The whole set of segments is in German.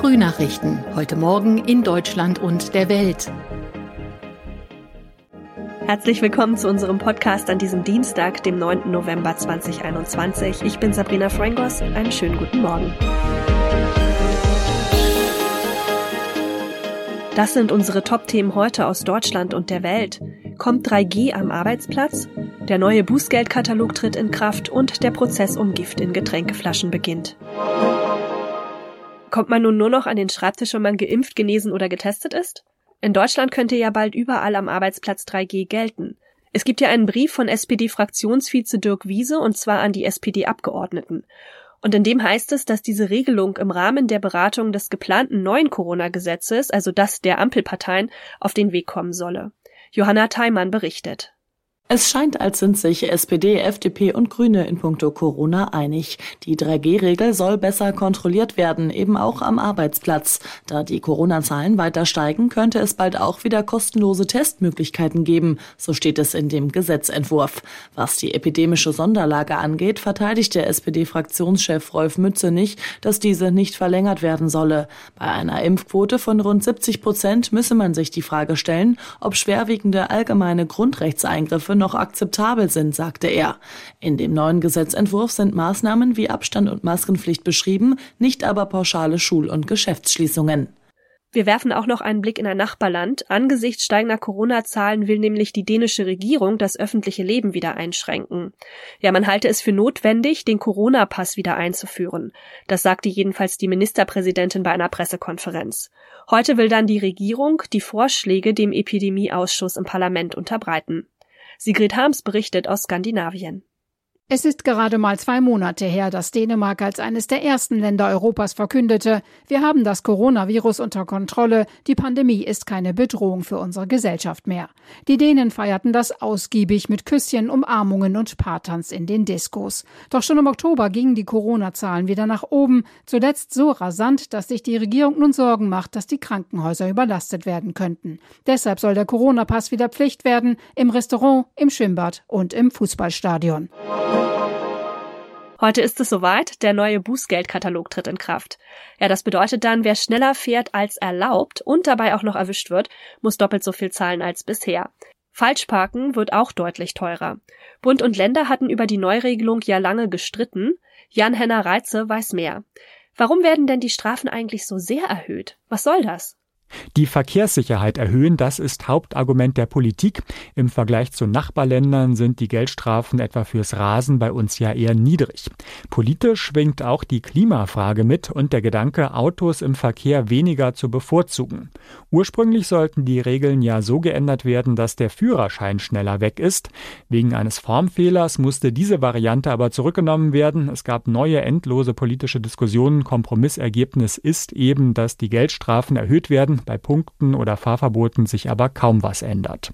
Frühnachrichten. Heute Morgen in Deutschland und der Welt. Herzlich willkommen zu unserem Podcast an diesem Dienstag, dem 9. November 2021. Ich bin Sabrina Frangos. Einen schönen guten Morgen. Das sind unsere Top-Themen heute aus Deutschland und der Welt. Kommt 3G am Arbeitsplatz? Der neue Bußgeldkatalog tritt in Kraft und der Prozess um Gift in Getränkeflaschen beginnt. Kommt man nun nur noch an den Schreibtisch, wenn man geimpft, genesen oder getestet ist? In Deutschland könnte ja bald überall am Arbeitsplatz 3G gelten. Es gibt ja einen Brief von SPD-Fraktionsvize Dirk Wiese und zwar an die SPD-Abgeordneten. Und in dem heißt es, dass diese Regelung im Rahmen der Beratung des geplanten neuen Corona-Gesetzes, also das der Ampelparteien, auf den Weg kommen solle. Johanna Theimann berichtet. Es scheint, als sind sich SPD, FDP und Grüne in puncto Corona einig. Die 3G-Regel soll besser kontrolliert werden, eben auch am Arbeitsplatz. Da die Corona-Zahlen weiter steigen, könnte es bald auch wieder kostenlose Testmöglichkeiten geben, so steht es in dem Gesetzentwurf. Was die epidemische Sonderlage angeht, verteidigt der SPD-Fraktionschef Rolf Mützenich, dass diese nicht verlängert werden solle. Bei einer Impfquote von rund 70 Prozent müsse man sich die Frage stellen, ob schwerwiegende allgemeine Grundrechtseingriffe noch akzeptabel sind, sagte er. In dem neuen Gesetzentwurf sind Maßnahmen wie Abstand und Maskenpflicht beschrieben, nicht aber pauschale Schul- und Geschäftsschließungen. Wir werfen auch noch einen Blick in ein Nachbarland. Angesichts steigender Corona-Zahlen will nämlich die dänische Regierung das öffentliche Leben wieder einschränken. Ja, man halte es für notwendig, den Corona-Pass wieder einzuführen. Das sagte jedenfalls die Ministerpräsidentin bei einer Pressekonferenz. Heute will dann die Regierung die Vorschläge dem Epidemieausschuss im Parlament unterbreiten. Sigrid Harms berichtet aus Skandinavien. Es ist gerade mal zwei Monate her, dass Dänemark als eines der ersten Länder Europas verkündete, wir haben das Coronavirus unter Kontrolle, die Pandemie ist keine Bedrohung für unsere Gesellschaft mehr. Die Dänen feierten das ausgiebig mit Küsschen, Umarmungen und Paartanz in den Diskos. Doch schon im Oktober gingen die Corona-Zahlen wieder nach oben, zuletzt so rasant, dass sich die Regierung nun Sorgen macht, dass die Krankenhäuser überlastet werden könnten. Deshalb soll der Corona-Pass wieder Pflicht werden, im Restaurant, im Schwimmbad und im Fußballstadion. Heute ist es soweit, der neue Bußgeldkatalog tritt in Kraft. Ja, das bedeutet dann, wer schneller fährt als erlaubt und dabei auch noch erwischt wird, muss doppelt so viel zahlen als bisher. Falschparken wird auch deutlich teurer. Bund und Länder hatten über die Neuregelung ja lange gestritten. Jan-Henner Reitze weiß mehr. Warum werden denn die Strafen eigentlich so sehr erhöht? Was soll das? Die Verkehrssicherheit erhöhen, das ist Hauptargument der Politik. Im Vergleich zu Nachbarländern sind die Geldstrafen etwa fürs Rasen bei uns ja eher niedrig. Politisch schwingt auch die Klimafrage mit und der Gedanke, Autos im Verkehr weniger zu bevorzugen. Ursprünglich sollten die Regeln ja so geändert werden, dass der Führerschein schneller weg ist. Wegen eines Formfehlers musste diese Variante aber zurückgenommen werden. Es gab neue endlose politische Diskussionen. Kompromissergebnis ist eben, dass die Geldstrafen erhöht werden bei Punkten oder Fahrverboten sich aber kaum was ändert.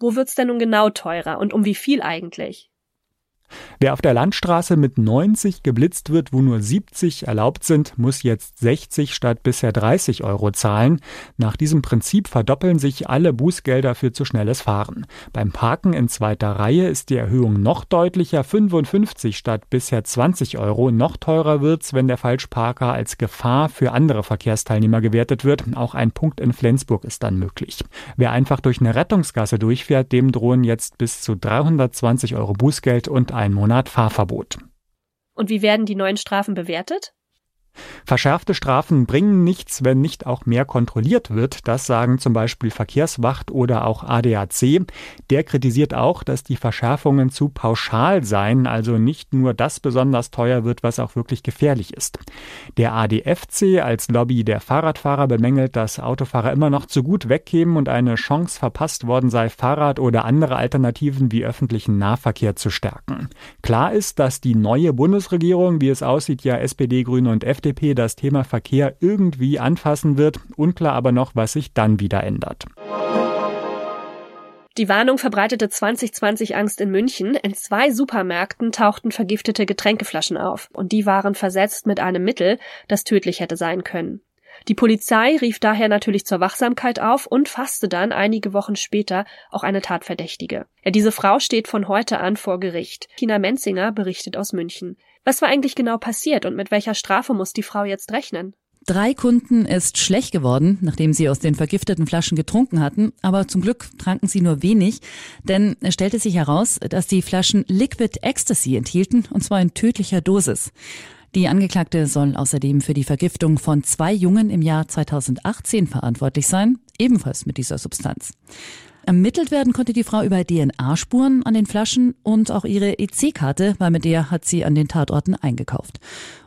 Wo wird's denn nun genau teurer und um wie viel eigentlich? Wer auf der Landstraße mit 90 geblitzt wird, wo nur 70 erlaubt sind, muss jetzt 60 statt bisher 30 Euro zahlen. Nach diesem Prinzip verdoppeln sich alle Bußgelder für zu schnelles Fahren. Beim Parken in zweiter Reihe ist die Erhöhung noch deutlicher, 55 statt bisher 20 Euro. Noch teurer wird's, wenn der Falschparker als Gefahr für andere Verkehrsteilnehmer gewertet wird. Auch ein Punkt in Flensburg ist dann möglich. Wer einfach durch eine Rettungsgasse durchfährt, dem drohen jetzt bis zu 320 Euro Bußgeld und ein Monat Fahrverbot. Und wie werden die neuen Strafen bewertet? Verschärfte Strafen bringen nichts, wenn nicht auch mehr kontrolliert wird. Das sagen zum Beispiel Verkehrswacht oder auch ADAC. Der kritisiert auch, dass die Verschärfungen zu pauschal seien, also nicht nur das besonders teuer wird, was auch wirklich gefährlich ist. Der ADFC als Lobby der Fahrradfahrer bemängelt, dass Autofahrer immer noch zu gut wegkämen und eine Chance verpasst worden sei, Fahrrad oder andere Alternativen wie öffentlichen Nahverkehr zu stärken. Klar ist, dass die neue Bundesregierung, wie es aussieht, ja SPD, Grüne und FDP FDP das Thema Verkehr irgendwie anfassen wird. Unklar aber noch, was sich dann wieder ändert. Die Warnung verbreitete 2020 Angst in München. In zwei Supermärkten tauchten vergiftete Getränkeflaschen auf und die waren versetzt mit einem Mittel, das tödlich hätte sein können. Die Polizei rief daher natürlich zur Wachsamkeit auf und fasste dann einige Wochen später auch eine Tatverdächtige. Ja, diese Frau steht von heute an vor Gericht. Tina Menzinger berichtet aus München. Was war eigentlich genau passiert und mit welcher Strafe muss die Frau jetzt rechnen? Drei Kunden ist schlecht geworden, nachdem sie aus den vergifteten Flaschen getrunken hatten, aber zum Glück tranken sie nur wenig, denn es stellte sich heraus, dass die Flaschen Liquid Ecstasy enthielten, und zwar in tödlicher Dosis. Die Angeklagte soll außerdem für die Vergiftung von zwei Jungen im Jahr 2018 verantwortlich sein, ebenfalls mit dieser Substanz. Ermittelt werden konnte die Frau über DNA-Spuren an den Flaschen und auch ihre EC-Karte, weil mit der hat sie an den Tatorten eingekauft.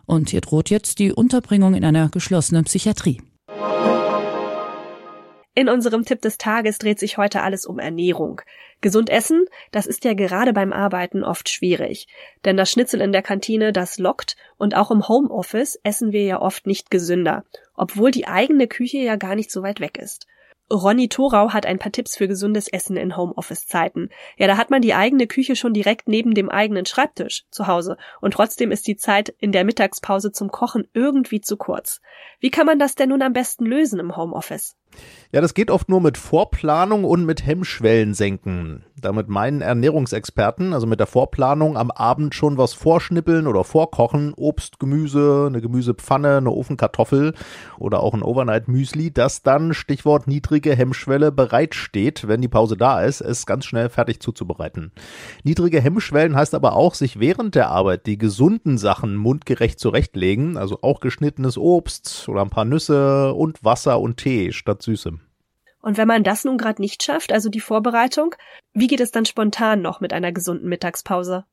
Und ihr droht jetzt die Unterbringung in einer geschlossenen Psychiatrie. In unserem Tipp des Tages dreht sich heute alles um Ernährung. Gesund essen, das ist ja gerade beim Arbeiten oft schwierig. Denn das Schnitzel in der Kantine, das lockt und auch im Homeoffice essen wir ja oft nicht gesünder, obwohl die eigene Küche ja gar nicht so weit weg ist. Ronny Thorau hat ein paar Tipps für gesundes Essen in Homeoffice-Zeiten. Ja, da hat man die eigene Küche schon direkt neben dem eigenen Schreibtisch zu Hause und trotzdem ist die Zeit in der Mittagspause zum Kochen irgendwie zu kurz. Wie kann man das denn nun am besten lösen im Homeoffice? Ja, das geht oft nur mit Vorplanung und mit Hemmschwellen senken. Damit meinen Ernährungsexperten, also mit der Vorplanung am Abend schon was vorschnippeln oder vorkochen, Obst, Gemüse, eine Gemüsepfanne, eine Ofenkartoffel oder auch ein Overnight Müsli, das dann, Stichwort niedrige Hemmschwelle, bereitsteht, wenn die Pause da ist, es ganz schnell fertig zuzubereiten. Niedrige Hemmschwellen heißt aber auch, sich während der Arbeit die gesunden Sachen mundgerecht zurechtlegen, also auch geschnittenes Obst oder ein paar Nüsse und Wasser und Tee statt Süßem. Und wenn man das nun gerade nicht schafft, also die Vorbereitung, wie geht es dann spontan noch mit einer gesunden Mittagspause?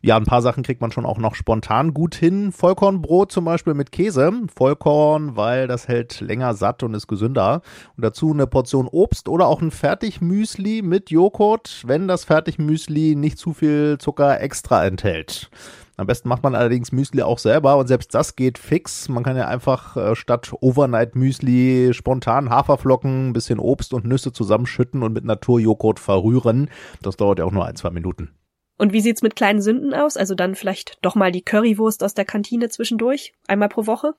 Ja, ein paar Sachen kriegt man schon auch noch spontan gut hin. Vollkornbrot zum Beispiel mit Käse. Vollkorn, weil das hält länger satt und ist gesünder. Und dazu eine Portion Obst oder auch ein Fertigmüsli mit Joghurt, wenn das Fertigmüsli nicht zu viel Zucker extra enthält. Am besten macht man allerdings Müsli auch selber und selbst das geht fix. Man kann ja einfach äh, statt Overnight Müsli spontan Haferflocken, ein bisschen Obst und Nüsse zusammenschütten und mit Naturjoghurt verrühren. Das dauert ja auch nur ein, zwei Minuten. Und wie sieht's mit kleinen Sünden aus? Also dann vielleicht doch mal die Currywurst aus der Kantine zwischendurch? Einmal pro Woche?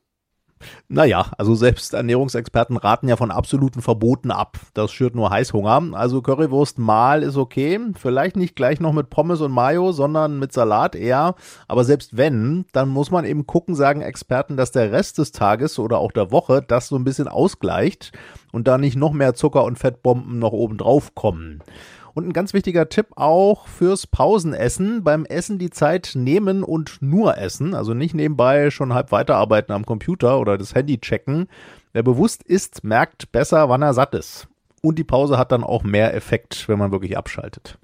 Naja, also selbst Ernährungsexperten raten ja von absoluten Verboten ab. Das schürt nur Heißhunger. Also Currywurst mal ist okay. Vielleicht nicht gleich noch mit Pommes und Mayo, sondern mit Salat eher. Aber selbst wenn, dann muss man eben gucken, sagen Experten, dass der Rest des Tages oder auch der Woche das so ein bisschen ausgleicht und da nicht noch mehr Zucker und Fettbomben noch oben drauf kommen. Und ein ganz wichtiger Tipp auch fürs Pausenessen. Beim Essen die Zeit nehmen und nur essen. Also nicht nebenbei schon halb weiterarbeiten am Computer oder das Handy checken. Wer bewusst isst, merkt besser, wann er satt ist. Und die Pause hat dann auch mehr Effekt, wenn man wirklich abschaltet.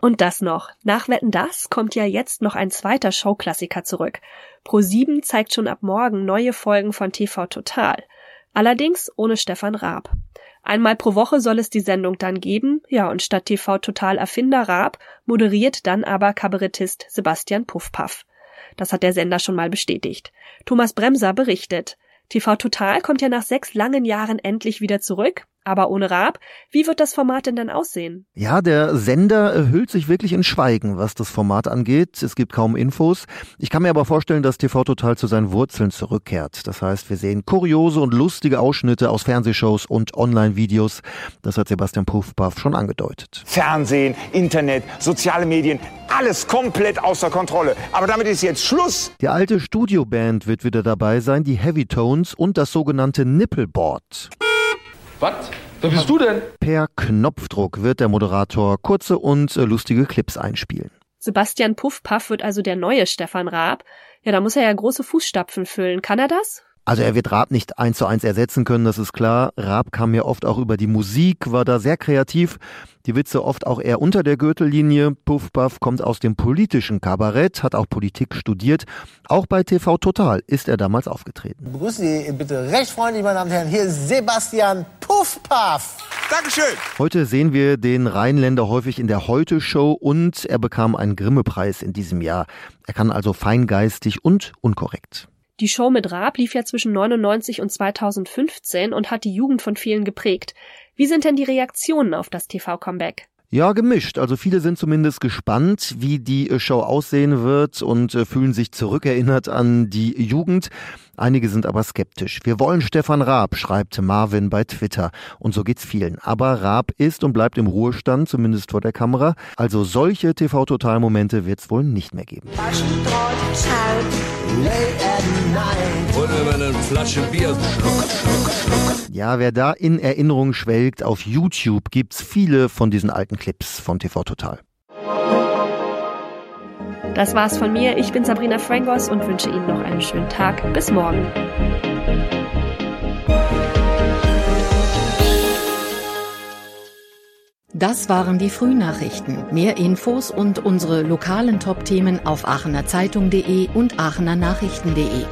Und das noch. Nach Wetten das kommt ja jetzt noch ein zweiter Showklassiker zurück. Pro7 zeigt schon ab morgen neue Folgen von TV Total. Allerdings ohne Stefan Raab. Einmal pro Woche soll es die Sendung dann geben, ja, und statt TV Total Erfinder Raab moderiert dann aber Kabarettist Sebastian Puffpaff. Das hat der Sender schon mal bestätigt. Thomas Bremser berichtet. TV Total kommt ja nach sechs langen Jahren endlich wieder zurück aber ohne Raab, wie wird das Format denn dann aussehen? Ja, der Sender hüllt sich wirklich in Schweigen, was das Format angeht. Es gibt kaum Infos. Ich kann mir aber vorstellen, dass TV Total zu seinen Wurzeln zurückkehrt. Das heißt, wir sehen kuriose und lustige Ausschnitte aus Fernsehshows und Online-Videos. Das hat Sebastian Puffpaff schon angedeutet. Fernsehen, Internet, soziale Medien, alles komplett außer Kontrolle. Aber damit ist jetzt Schluss. Die alte Studioband wird wieder dabei sein, die Heavy Tones und das sogenannte Nippelboard. Was? Wer bist du denn? Per Knopfdruck wird der Moderator kurze und äh, lustige Clips einspielen. Sebastian Puffpaff wird also der neue Stefan Raab. Ja, da muss er ja große Fußstapfen füllen. Kann er das? Also er wird Raab nicht eins zu eins ersetzen können, das ist klar. Raab kam ja oft auch über die Musik, war da sehr kreativ. Die Witze oft auch eher unter der Gürtellinie. Puff Puff kommt aus dem politischen Kabarett, hat auch Politik studiert. Auch bei TV Total ist er damals aufgetreten. Begrüßen Sie bitte recht freundlich, meine Damen und Herren, hier ist Sebastian Puffpaff. Dankeschön. Heute sehen wir den Rheinländer häufig in der Heute-Show und er bekam einen Grimme-Preis in diesem Jahr. Er kann also feingeistig und unkorrekt. Die Show mit Raab lief ja zwischen 99 und 2015 und hat die Jugend von vielen geprägt. Wie sind denn die Reaktionen auf das TV-Comeback? Ja, gemischt. Also viele sind zumindest gespannt, wie die äh, Show aussehen wird und äh, fühlen sich zurückerinnert an die Jugend. Einige sind aber skeptisch. Wir wollen Stefan Raab, schreibt Marvin bei Twitter. Und so geht's vielen. Aber Raab ist und bleibt im Ruhestand, zumindest vor der Kamera. Also solche TV-Total-Momente wird's wohl nicht mehr geben. Ja, wer da in Erinnerung schwelgt, auf YouTube gibt's viele von diesen alten Clips von TV Total. Das war's von mir. Ich bin Sabrina Frangos und wünsche Ihnen noch einen schönen Tag. Bis morgen. Das waren die Frühnachrichten. Mehr Infos und unsere lokalen Top-Themen auf aachenerzeitung.de und aachenernachrichten.de.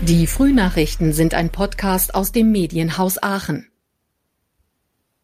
Die Frühnachrichten sind ein Podcast aus dem Medienhaus Aachen.